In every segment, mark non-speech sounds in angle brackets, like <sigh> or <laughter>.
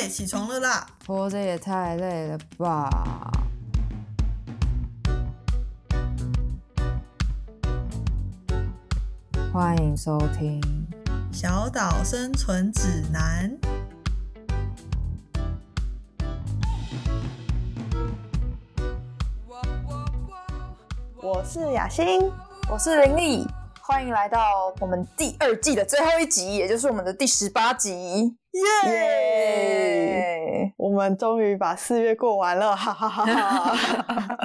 哎，起床了啦！活着也太累了吧！欢迎收听《小岛生存指南》。我是雅欣，我是林丽，欢迎来到我们第二季的最后一集，也就是我们的第十八集。耶！我们终于把四月过完了，哈哈哈哈！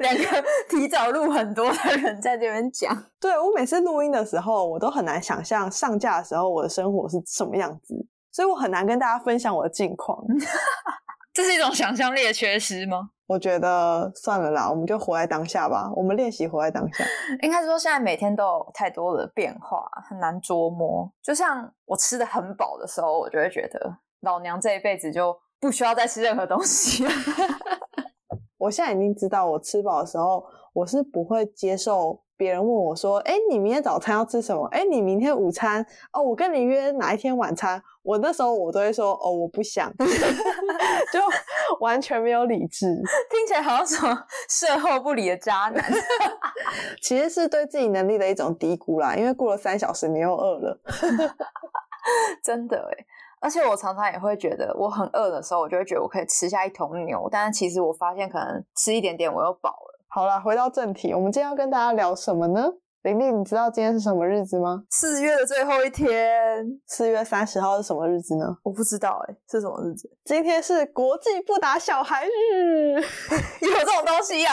两个提早录很多的人在这边讲，对我每次录音的时候，我都很难想象上架的时候我的生活是什么样子，所以我很难跟大家分享我的近况。<laughs> 这是一种想象力的缺失吗？我觉得算了啦，我们就活在当下吧。我们练习活在当下。应该说，现在每天都有太多的变化，很难捉摸。就像我吃的很饱的时候，我就会觉得老娘这一辈子就不需要再吃任何东西了。<laughs> 我现在已经知道，我吃饱的时候，我是不会接受别人问我说：“哎，你明天早餐要吃什么？哎，你明天午餐哦，我跟你约哪一天晚餐？”我那时候我都会说：“哦，我不想。”就完全没有理智，<laughs> 听起来好像什么事后不理的渣男。<laughs> 其实是对自己能力的一种低估啦，因为过了三小时你又饿了。真的哎。而且我常常也会觉得，我很饿的时候，我就会觉得我可以吃下一头牛，但是其实我发现可能吃一点点我又饱了。好了，回到正题，我们今天要跟大家聊什么呢？玲玲，你知道今天是什么日子吗？四月的最后一天，四月三十号是什么日子呢？我不知道哎，是什么日子？<laughs> 今天是国际不打小孩日，有这种东西呀？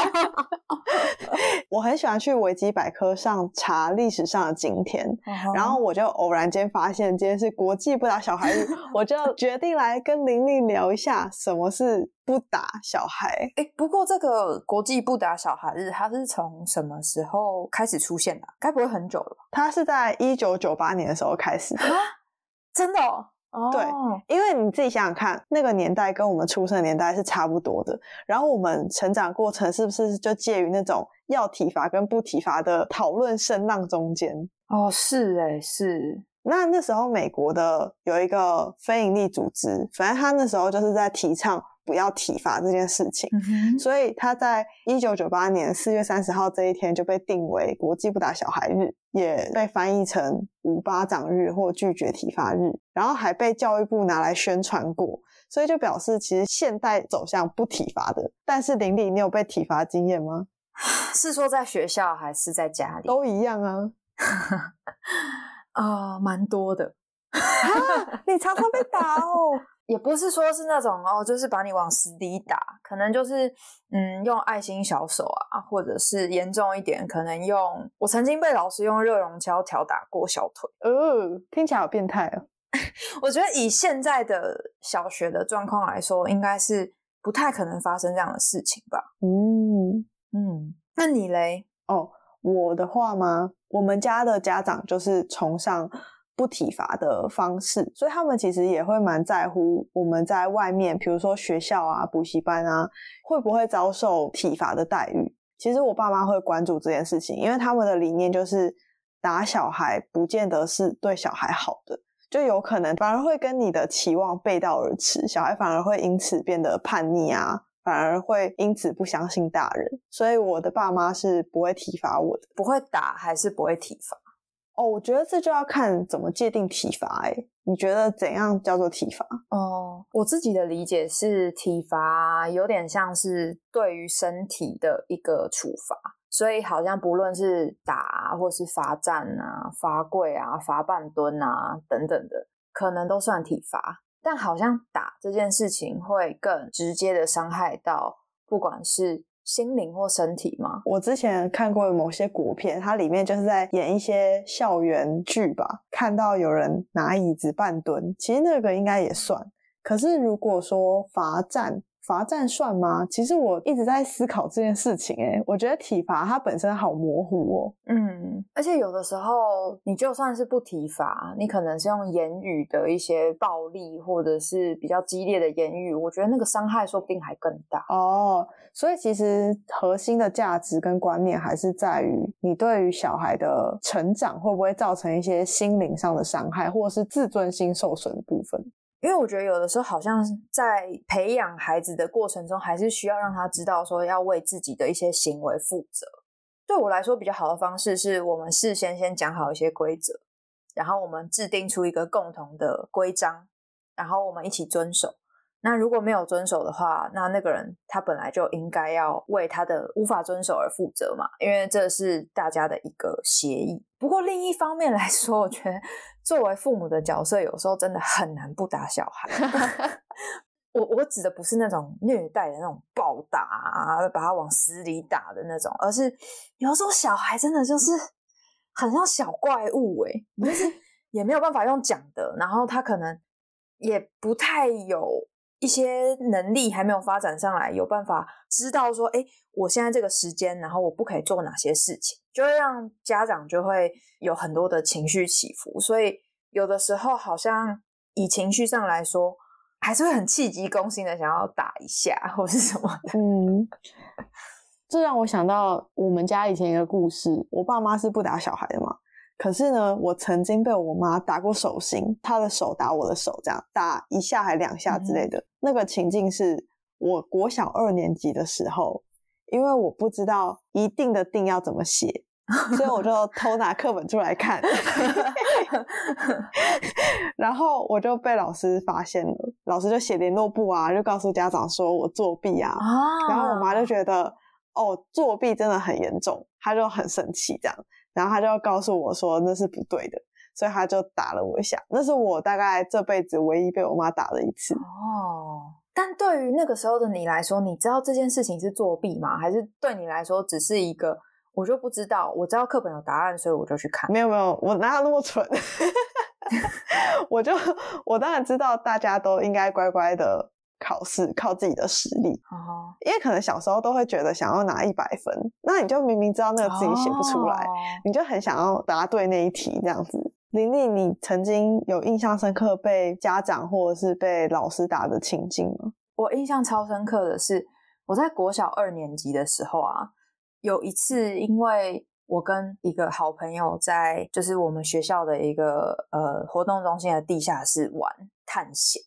<laughs> 我很喜欢去维基百科上查历史上的今天，然后我就偶然间发现今天是国际不打小孩日，<laughs> 我就决定来跟玲玲聊一下什么是。不打小孩，哎，不过这个国际不打小孩日，它是从什么时候开始出现的？该不会很久了吧？它是在一九九八年的时候开始的啊，真的？哦，对，因为你自己想想看，那个年代跟我们出生的年代是差不多的，然后我们成长过程是不是就介于那种要体罚跟不体罚的讨论声浪中间？哦，是哎，是。那那时候美国的有一个非营利组织，反正他那时候就是在提倡。不要体罚这件事情，所以他在一九九八年四月三十号这一天就被定为国际不打小孩日，也被翻译成无巴掌日或拒绝体罚日，然后还被教育部拿来宣传过，所以就表示其实现代走向不体罚的。但是玲玲，你有被体罚经验吗？<sighs> 是说在学校还是在家里？都一样啊。啊，<laughs> 蛮多的。你常常被打哦。也不是说是那种哦，就是把你往死里打，可能就是嗯用爱心小手啊，或者是严重一点，可能用我曾经被老师用热熔胶条打过小腿，呃，听起来好变态哦。<laughs> 我觉得以现在的小学的状况来说，应该是不太可能发生这样的事情吧。嗯嗯，那你嘞？哦，我的话吗？我们家的家长就是崇尚。不体罚的方式，所以他们其实也会蛮在乎我们在外面，比如说学校啊、补习班啊，会不会遭受体罚的待遇。其实我爸妈会关注这件事情，因为他们的理念就是打小孩不见得是对小孩好的，就有可能反而会跟你的期望背道而驰，小孩反而会因此变得叛逆啊，反而会因此不相信大人。所以我的爸妈是不会体罚我的，不会打还是不会体罚。哦，我觉得这就要看怎么界定体罚。哎，你觉得怎样叫做体罚？哦，我自己的理解是，体罚有点像是对于身体的一个处罚，所以好像不论是打，或是罚站啊、罚跪啊、罚半蹲啊等等的，可能都算体罚。但好像打这件事情会更直接的伤害到，不管是。心灵或身体吗？我之前看过某些国片，它里面就是在演一些校园剧吧，看到有人拿椅子半蹲，其实那个应该也算。可是如果说罚站，罚站算吗？其实我一直在思考这件事情。诶我觉得体罚它本身好模糊哦。嗯，而且有的时候你就算是不体罚，你可能是用言语的一些暴力，或者是比较激烈的言语，我觉得那个伤害说不定还更大哦。所以其实核心的价值跟观念还是在于你对于小孩的成长会不会造成一些心灵上的伤害，或者是自尊心受损的部分。因为我觉得有的时候好像在培养孩子的过程中，还是需要让他知道说要为自己的一些行为负责。对我来说，比较好的方式是我们事先先讲好一些规则，然后我们制定出一个共同的规章，然后我们一起遵守。那如果没有遵守的话，那那个人他本来就应该要为他的无法遵守而负责嘛，因为这是大家的一个协议。不过另一方面来说，我觉得作为父母的角色，有时候真的很难不打小孩。<laughs> 我我指的不是那种虐待的那种暴打啊，把他往死里打的那种，而是有时候小孩真的就是很像小怪物哎，就是 <laughs> 也没有办法用讲的，然后他可能也不太有。一些能力还没有发展上来，有办法知道说，哎，我现在这个时间，然后我不可以做哪些事情，就会让家长就会有很多的情绪起伏。所以有的时候，好像以情绪上来说，还是会很气急攻心的想要打一下或是什么的。嗯，这让我想到我们家以前一个故事，我爸妈是不打小孩的嘛。可是呢，我曾经被我妈打过手心，她的手打我的手，这样打一下还两下之类的。那个情境是我国小二年级的时候，因为我不知道一定的定要怎么写，所以我就 <laughs> 偷拿课本出来看，<laughs> 然后我就被老师发现了，老师就写联络簿啊，就告诉家长说我作弊啊，然后我妈就觉得哦作弊真的很严重，她就很生气这样。然后她就要告诉我说那是不对的，所以他就打了我一下。那是我大概这辈子唯一被我妈打的一次。哦，但对于那个时候的你来说，你知道这件事情是作弊吗？还是对你来说只是一个我就不知道？我知道课本有答案，所以我就去看。没有没有，我哪有那么蠢？<laughs> 我就我当然知道大家都应该乖乖的。考试靠自己的实力，因为可能小时候都会觉得想要拿一百分，那你就明明知道那个自己写不出来，你就很想要答对那一题这样子。玲玲，你曾经有印象深刻被家长或者是被老师打的情境吗？我印象超深刻的是，我在国小二年级的时候啊，有一次因为我跟一个好朋友在就是我们学校的一个呃活动中心的地下室玩探险。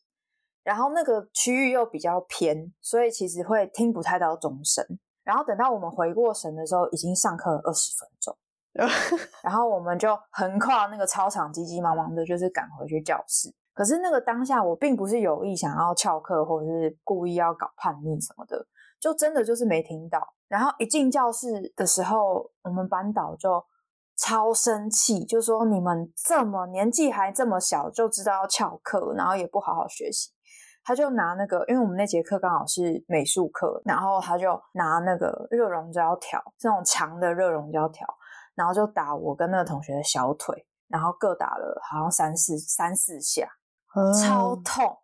然后那个区域又比较偏，所以其实会听不太到钟声。然后等到我们回过神的时候，已经上课二十分钟，<laughs> 然后我们就横跨那个操场，急急忙忙的，就是赶回去教室。可是那个当下，我并不是有意想要翘课，或者是故意要搞叛逆什么的，就真的就是没听到。然后一进教室的时候，我们班导就超生气，就说：“你们这么年纪还这么小，就知道翘课，然后也不好好学习。”他就拿那个，因为我们那节课刚好是美术课，然后他就拿那个热熔胶条，这种长的热熔胶条，然后就打我跟那个同学的小腿，然后各打了好像三四三四下，超痛，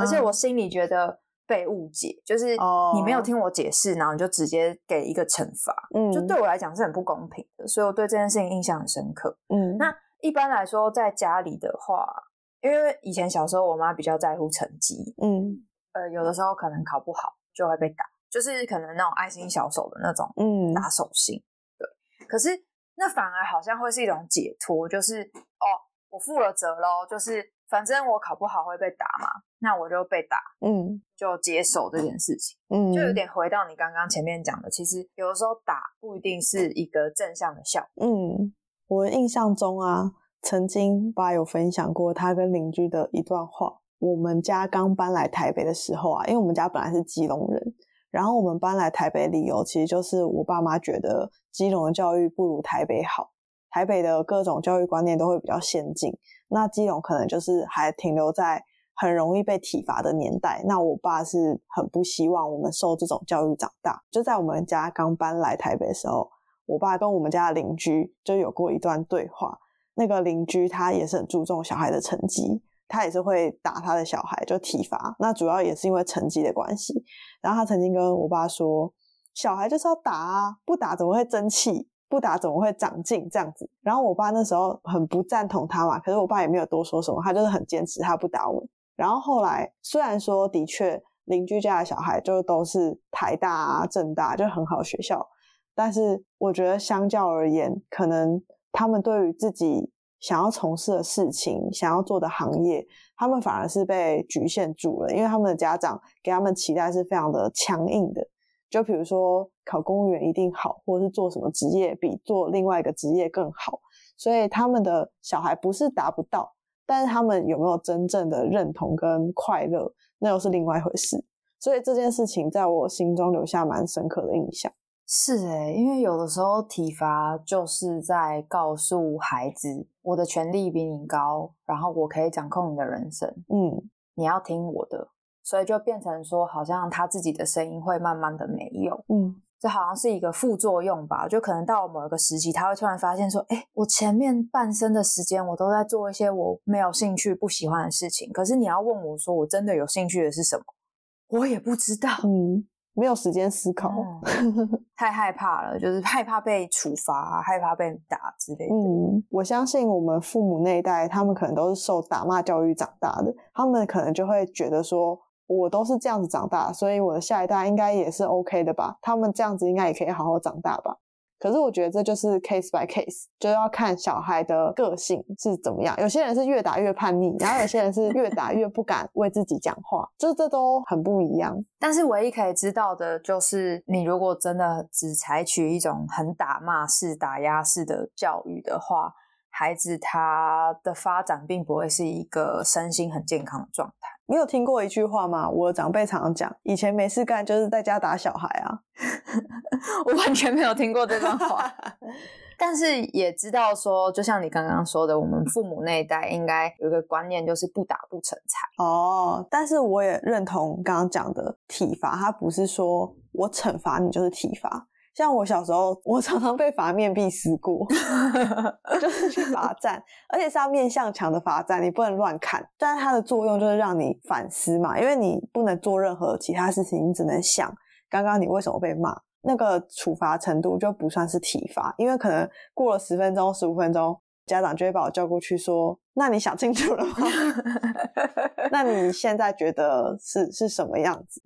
而且我心里觉得被误解，就是你没有听我解释，然后你就直接给一个惩罚，嗯，就对我来讲是很不公平的，所以我对这件事情印象很深刻。嗯，那一般来说在家里的话。因为以前小时候，我妈比较在乎成绩，嗯，呃，有的时候可能考不好就会被打，就是可能那种爱心小手的那种，嗯，打手心，对。可是那反而好像会是一种解脱，就是哦，我负了责喽，就是反正我考不好会被打嘛，那我就被打，嗯，就接受这件事情，嗯，就有点回到你刚刚前面讲的，其实有的时候打不一定是一个正向的效果，嗯，我印象中啊。曾经爸有分享过他跟邻居的一段话。我们家刚搬来台北的时候啊，因为我们家本来是基隆人，然后我们搬来台北理由其实就是我爸妈觉得基隆的教育不如台北好，台北的各种教育观念都会比较先进，那基隆可能就是还停留在很容易被体罚的年代。那我爸是很不希望我们受这种教育长大。就在我们家刚搬来台北的时候，我爸跟我们家的邻居就有过一段对话。那个邻居他也是很注重小孩的成绩，他也是会打他的小孩，就体罚。那主要也是因为成绩的关系。然后他曾经跟我爸说：“小孩就是要打啊，不打怎么会争气？不打怎么会长进？这样子。”然后我爸那时候很不赞同他嘛，可是我爸也没有多说什么，他就是很坚持，他不打我。然后后来虽然说的确邻居家的小孩就都是台大啊、政大就很好学校，但是我觉得相较而言，可能。他们对于自己想要从事的事情、想要做的行业，他们反而是被局限住了，因为他们的家长给他们期待是非常的强硬的。就比如说考公务员一定好，或者是做什么职业比做另外一个职业更好，所以他们的小孩不是达不到，但是他们有没有真正的认同跟快乐，那又是另外一回事。所以这件事情在我心中留下蛮深刻的印象。是诶，因为有的时候体罚就是在告诉孩子，我的权利比你高，然后我可以掌控你的人生，嗯，你要听我的，所以就变成说，好像他自己的声音会慢慢的没有，嗯，这好像是一个副作用吧，就可能到某一个时期，他会突然发现说，哎，我前面半生的时间，我都在做一些我没有兴趣、不喜欢的事情，可是你要问我说，我真的有兴趣的是什么，我也不知道，嗯。没有时间思考，<laughs> 太害怕了，就是害怕被处罚，害怕被打之类的。嗯，我相信我们父母那一代，他们可能都是受打骂教育长大的，他们可能就会觉得说，我都是这样子长大，所以我的下一代应该也是 OK 的吧？他们这样子应该也可以好好长大吧？可是我觉得这就是 case by case，就要看小孩的个性是怎么样。有些人是越打越叛逆，然后有些人是越打越不敢为自己讲话，就这都很不一样。但是唯一可以知道的就是，你如果真的只采取一种很打骂式、打压式的教育的话，孩子他的发展并不会是一个身心很健康的状态。你有听过一句话吗？我长辈常常讲，以前没事干就是在家打小孩啊。<laughs> 我完全没有听过这段话，<laughs> 但是也知道说，就像你刚刚说的，我们父母那一代应该有一个观念，就是不打不成才。哦，但是我也认同刚刚讲的体罚，它不是说我惩罚你就是体罚。像我小时候，我常常被罚面壁思过，<laughs> 就是去罚站，而且是要面向墙的罚站，你不能乱看。但是它的作用就是让你反思嘛，因为你不能做任何其他事情，你只能想刚刚你为什么被骂。那个处罚程度就不算是体罚，因为可能过了十分钟、十五分钟，家长就会把我叫过去说：“那你想清楚了吗？<laughs> 那你现在觉得是是什么样子？”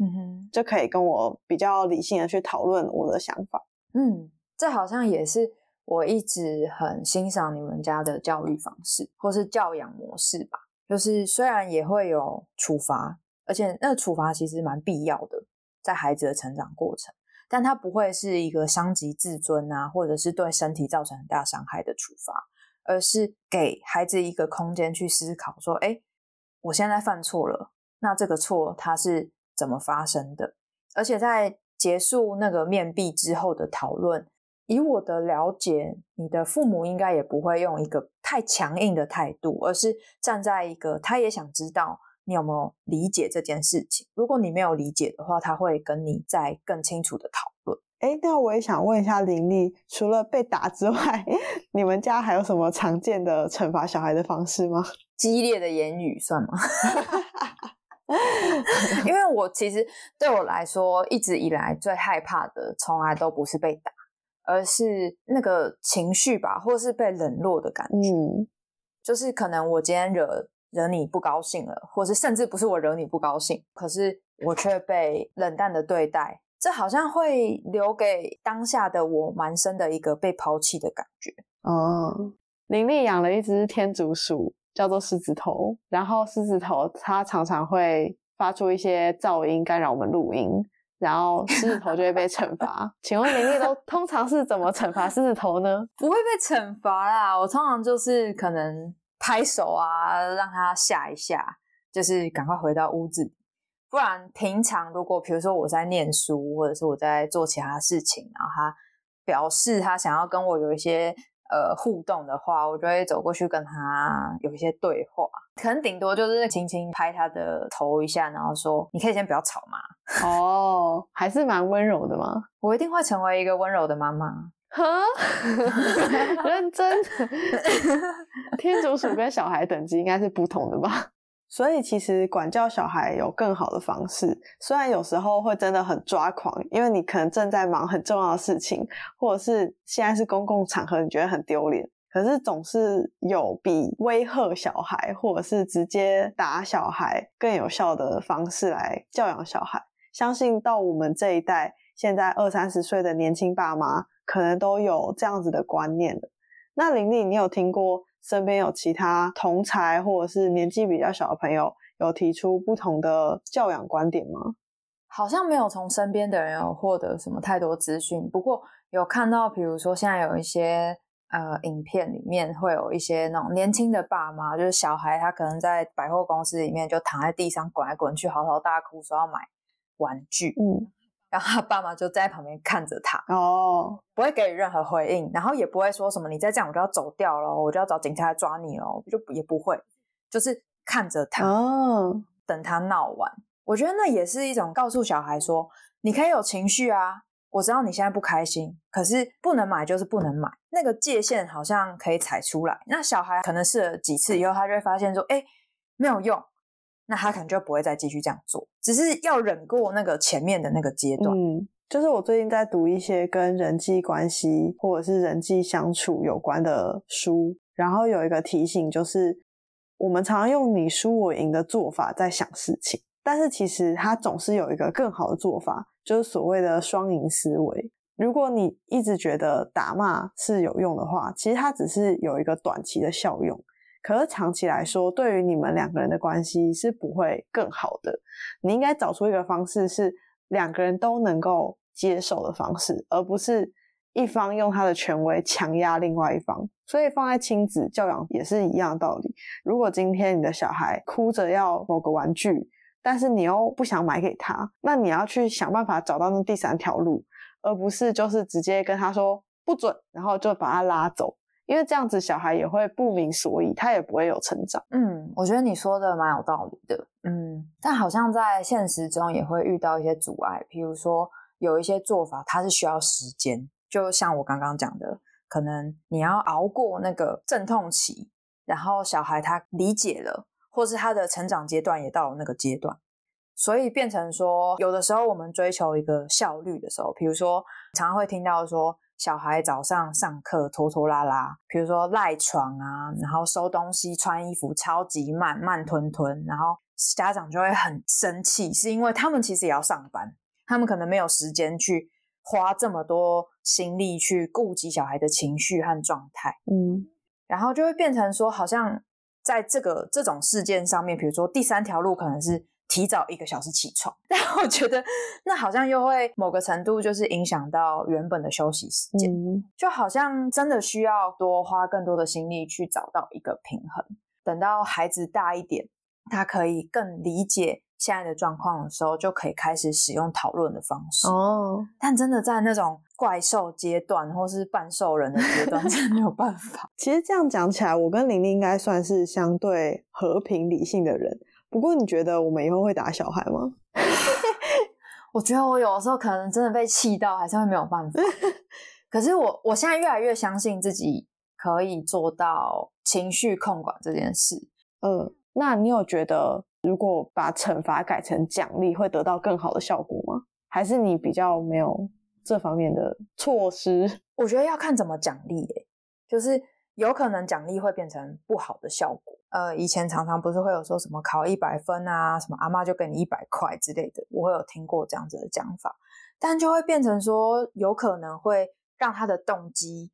就可以跟我比较理性的去讨论我的想法。嗯，这好像也是我一直很欣赏你们家的教育方式，或是教养模式吧。就是虽然也会有处罚，而且那个处罚其实蛮必要的，在孩子的成长过程，但它不会是一个伤及自尊啊，或者是对身体造成很大伤害的处罚，而是给孩子一个空间去思考，说：哎，我现在犯错了，那这个错它是怎么发生的？而且在结束那个面壁之后的讨论，以我的了解，你的父母应该也不会用一个太强硬的态度，而是站在一个他也想知道你有没有理解这件事情。如果你没有理解的话，他会跟你再更清楚的讨论。哎，那我也想问一下林丽，除了被打之外，<laughs> 你们家还有什么常见的惩罚小孩的方式吗？激烈的言语算吗？<laughs> <laughs> 因为我其实对我来说，一直以来最害怕的，从来都不是被打，而是那个情绪吧，或是被冷落的感觉。嗯，就是可能我今天惹惹你不高兴了，或是甚至不是我惹你不高兴，可是我却被冷淡的对待，这好像会留给当下的我蛮深的一个被抛弃的感觉。哦，林丽养了一只天竺鼠。叫做狮子头，然后狮子头它常常会发出一些噪音干扰我们录音，然后狮子头就会被惩罚。<laughs> 请问林立都通常是怎么惩罚狮子头呢？<laughs> 不会被惩罚啦，我通常就是可能拍手啊，让它吓一下，就是赶快回到屋子。不然平常如果比如说我在念书，或者是我在做其他事情，然后他表示他想要跟我有一些。呃，互动的话，我就会走过去跟他有一些对话，可能顶多就是轻轻拍他的头一下，然后说：“你可以先不要吵嘛。<laughs> ”哦，还是蛮温柔的嘛？我一定会成为一个温柔的妈妈。哈，<laughs> 认真。<laughs> 天竺鼠跟小孩等级应该是不同的吧？所以其实管教小孩有更好的方式，虽然有时候会真的很抓狂，因为你可能正在忙很重要的事情，或者是现在是公共场合，你觉得很丢脸，可是总是有比威吓小孩或者是直接打小孩更有效的方式来教养小孩。相信到我们这一代，现在二三十岁的年轻爸妈，可能都有这样子的观念。那玲玲，你有听过身边有其他同才或者是年纪比较小的朋友有提出不同的教养观点吗？好像没有从身边的人有获得什么太多资讯，不过有看到，比如说现在有一些呃影片里面会有一些那种年轻的爸妈，就是小孩他可能在百货公司里面就躺在地上滚来滚去，嚎啕大哭说要买玩具，嗯，然后他爸妈就在旁边看着他，哦，不会给予任何回应，然后也不会说什么你再这样我就要走掉了，我就要找警察来抓你了，就也不会，就是看着他，哦，等他闹完。我觉得那也是一种告诉小孩说，你可以有情绪啊，我知道你现在不开心，可是不能买就是不能买，那个界限好像可以踩出来。那小孩可能试了几次以后，他就会发现说，哎，没有用，那他可能就不会再继续这样做，只是要忍过那个前面的那个阶段。嗯，就是我最近在读一些跟人际关系或者是人际相处有关的书，然后有一个提醒就是，我们常用你输我赢的做法在想事情。但是其实它总是有一个更好的做法，就是所谓的双赢思维。如果你一直觉得打骂是有用的话，其实它只是有一个短期的效用，可是长期来说，对于你们两个人的关系是不会更好的。你应该找出一个方式，是两个人都能够接受的方式，而不是一方用他的权威强压另外一方。所以放在亲子教养也是一样的道理。如果今天你的小孩哭着要某个玩具，但是你又不想买给他，那你要去想办法找到那第三条路，而不是就是直接跟他说不准，然后就把他拉走，因为这样子小孩也会不明所以，他也不会有成长。嗯，我觉得你说的蛮有道理的。嗯，但好像在现实中也会遇到一些阻碍，比如说有一些做法它是需要时间，就像我刚刚讲的，可能你要熬过那个阵痛期，然后小孩他理解了。或是他的成长阶段也到了那个阶段，所以变成说，有的时候我们追求一个效率的时候，比如说常常会听到说，小孩早上上课拖拖拉拉，比如说赖床啊，然后收东西、穿衣服超级慢慢吞吞，然后家长就会很生气，是因为他们其实也要上班，他们可能没有时间去花这么多心力去顾及小孩的情绪和状态，嗯，然后就会变成说，好像。在这个这种事件上面，比如说第三条路可能是提早一个小时起床，<laughs> 但我觉得那好像又会某个程度就是影响到原本的休息时间，就好像真的需要多花更多的心力去找到一个平衡。等到孩子大一点，他可以更理解。现在的状况的时候，就可以开始使用讨论的方式哦。但真的在那种怪兽阶段 <laughs> 或是半兽人的阶段，真的没有办法。其实这样讲起来，我跟玲玲应该算是相对和平理性的人。不过，你觉得我们以后会打小孩吗？<laughs> 我觉得我有的时候可能真的被气到，还是会没有办法。<laughs> 可是我我现在越来越相信自己可以做到情绪控管这件事。嗯，那你有觉得？如果把惩罚改成奖励，会得到更好的效果吗？还是你比较没有这方面的措施？我觉得要看怎么奖励，诶，就是有可能奖励会变成不好的效果。呃，以前常常不是会有说什么考一百分啊，什么阿妈就给你一百块之类的，我会有听过这样子的讲法，但就会变成说，有可能会让他的动机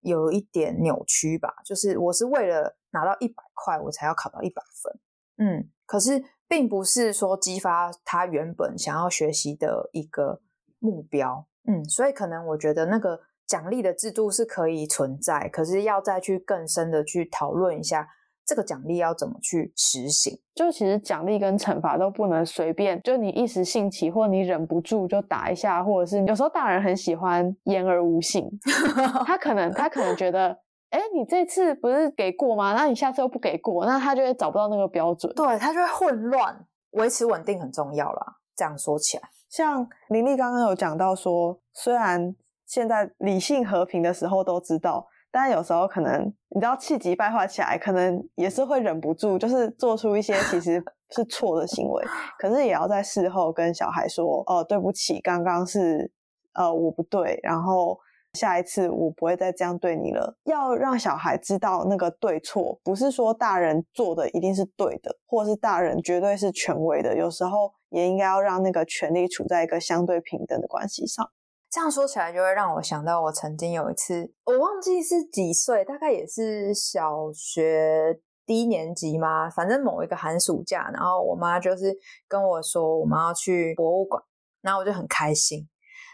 有一点扭曲吧。就是我是为了拿到一百块，我才要考到一百分，嗯。可是，并不是说激发他原本想要学习的一个目标，嗯，所以可能我觉得那个奖励的制度是可以存在，可是要再去更深的去讨论一下，这个奖励要怎么去实行。就其实奖励跟惩罚都不能随便，就你一时兴起或你忍不住就打一下，或者是有时候大人很喜欢言而无信，<laughs> 他可能他可能觉得。哎，你这次不是给过吗？那你下次又不给过，那他就会找不到那个标准，对他就会混乱。维持稳定很重要啦。这样说起来，像林丽刚刚有讲到说，虽然现在理性和平的时候都知道，但有时候可能你知道气急败坏起来，可能也是会忍不住，就是做出一些其实是错的行为。可是也要在事后跟小孩说，哦，对不起，刚刚是呃我不对，然后。下一次我不会再这样对你了。要让小孩知道那个对错，不是说大人做的一定是对的，或是大人绝对是权威的。有时候也应该要让那个权利处在一个相对平等的关系上。这样说起来，就会让我想到我曾经有一次，我忘记是几岁，大概也是小学低年级嘛，反正某一个寒暑假，然后我妈就是跟我说，我们要去博物馆，然后我就很开心。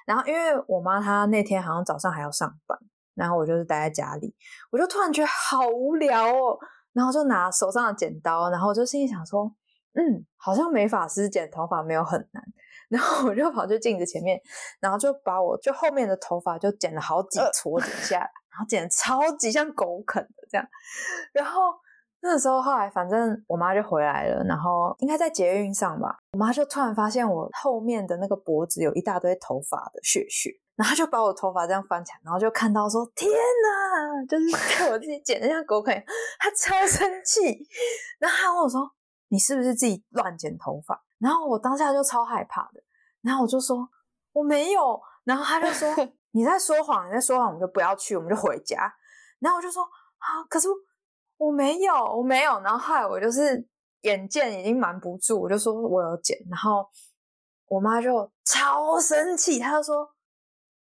然后因为我妈她那天好像早上还要上班，然后我就是待在家里，我就突然觉得好无聊哦，然后就拿手上的剪刀，然后我就心里想说，嗯，好像美发师剪头发没有很难。然后我就跑去镜子前面，然后就把我就后面的头发就剪了好几撮剪下来，然后剪得超级像狗啃的这样。然后那时候后来反正我妈就回来了，然后应该在捷运上吧，我妈就突然发现我后面的那个脖子有一大堆头发的血血，然后就把我头发这样翻起来，然后就看到说天哪，就是 <laughs> 看我自己剪的像狗啃，她超生气，<laughs> 然后她问我说你是不是自己乱剪头发？然后我当下就超害怕的，然后我就说我没有，然后他就说 <laughs> 你在说谎，你在说谎，我们就不要去，我们就回家。然后我就说啊，可是我没有，我没有。然后后来我就是眼见已经瞒不住，我就说我有剪。然后我妈就超生气，她就说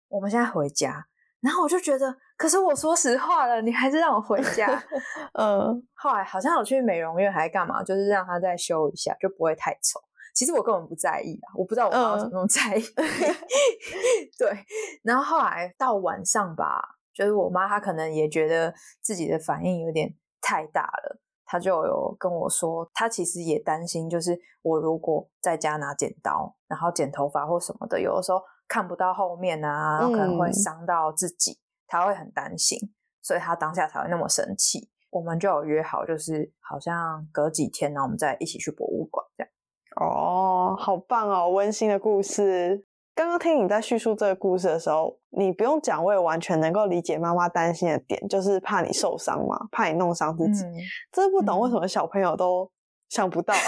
我们现在回家。然后我就觉得，可是我说实话了，你还是让我回家。<laughs> 嗯，后来好像有去美容院还干嘛，就是让她再修一下，就不会太丑。其实我根本不在意啊，我不知道我妈怎么那么在意。<laughs> <laughs> 对，然后后来到晚上吧，就是我妈她可能也觉得自己的反应有点太大了，她就有跟我说，她其实也担心，就是我如果在家拿剪刀，然后剪头发或什么的，有的时候看不到后面啊，然后可能会伤到自己，她会很担心，所以他当下才会那么生气。我们就有约好，就是好像隔几天，然后我们再一起去博物馆这样。哦，好棒哦，温馨的故事。刚刚听你在叙述这个故事的时候，你不用讲，我也完全能够理解妈妈担心的点，就是怕你受伤嘛，怕你弄伤自己。真不懂为什么小朋友都想不到？<laughs>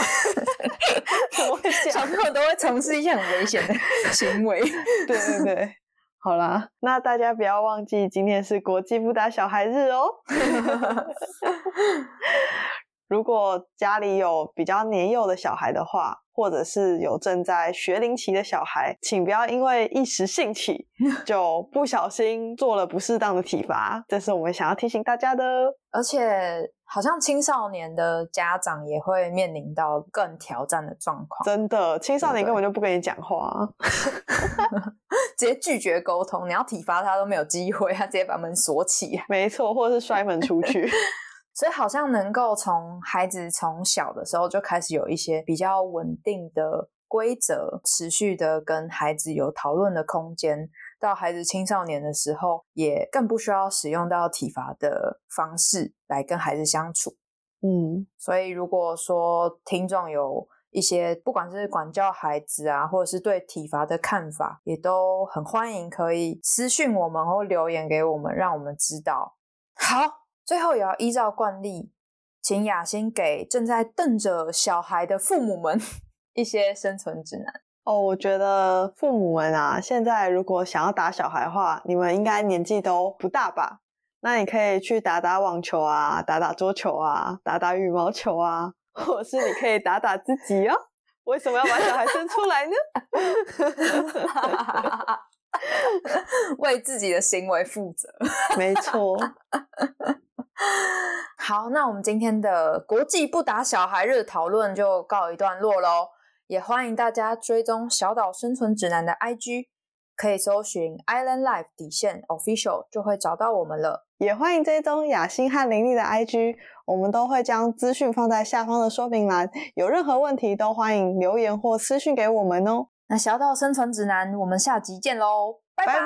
小朋友都会从事一些很危险的 <laughs> 行为。对对对，好啦，那大家不要忘记，今天是国际不打小孩日哦。<laughs> 如果家里有比较年幼的小孩的话，或者是有正在学龄期的小孩，请不要因为一时兴起 <laughs> 就不小心做了不适当的体罚，这是我们想要提醒大家的。而且，好像青少年的家长也会面临到更挑战的状况。真的，青少年根本就不跟你讲话，<laughs> 直接拒绝沟通。你要体罚他都没有机会，他直接把门锁起。没错，或者是摔门出去。<laughs> 所以好像能够从孩子从小的时候就开始有一些比较稳定的规则，持续的跟孩子有讨论的空间，到孩子青少年的时候，也更不需要使用到体罚的方式来跟孩子相处。嗯，所以如果说听众有一些不管是管教孩子啊，或者是对体罚的看法，也都很欢迎可以私讯我们或留言给我们，让我们知道。好。最后也要依照惯例，请雅欣给正在瞪着小孩的父母们 <laughs> 一些生存指南哦。我觉得父母们啊，现在如果想要打小孩的话，你们应该年纪都不大吧？那你可以去打打网球啊，打打桌球啊，打打羽毛球啊，<laughs> 或者是你可以打打自己哦。为什么要把小孩生出来呢？<laughs> 为自己的行为负责，没错。<laughs> 好，那我们今天的国际不打小孩日讨论就告一段落喽。也欢迎大家追踪小岛生存指南的 IG，可以搜寻 Island Life 底线 Official 就会找到我们了。也欢迎追踪雅欣和玲丽的 IG，我们都会将资讯放在下方的说明栏。有任何问题都欢迎留言或私讯给我们哦。那小岛生存指南，我们下集见喽，拜拜。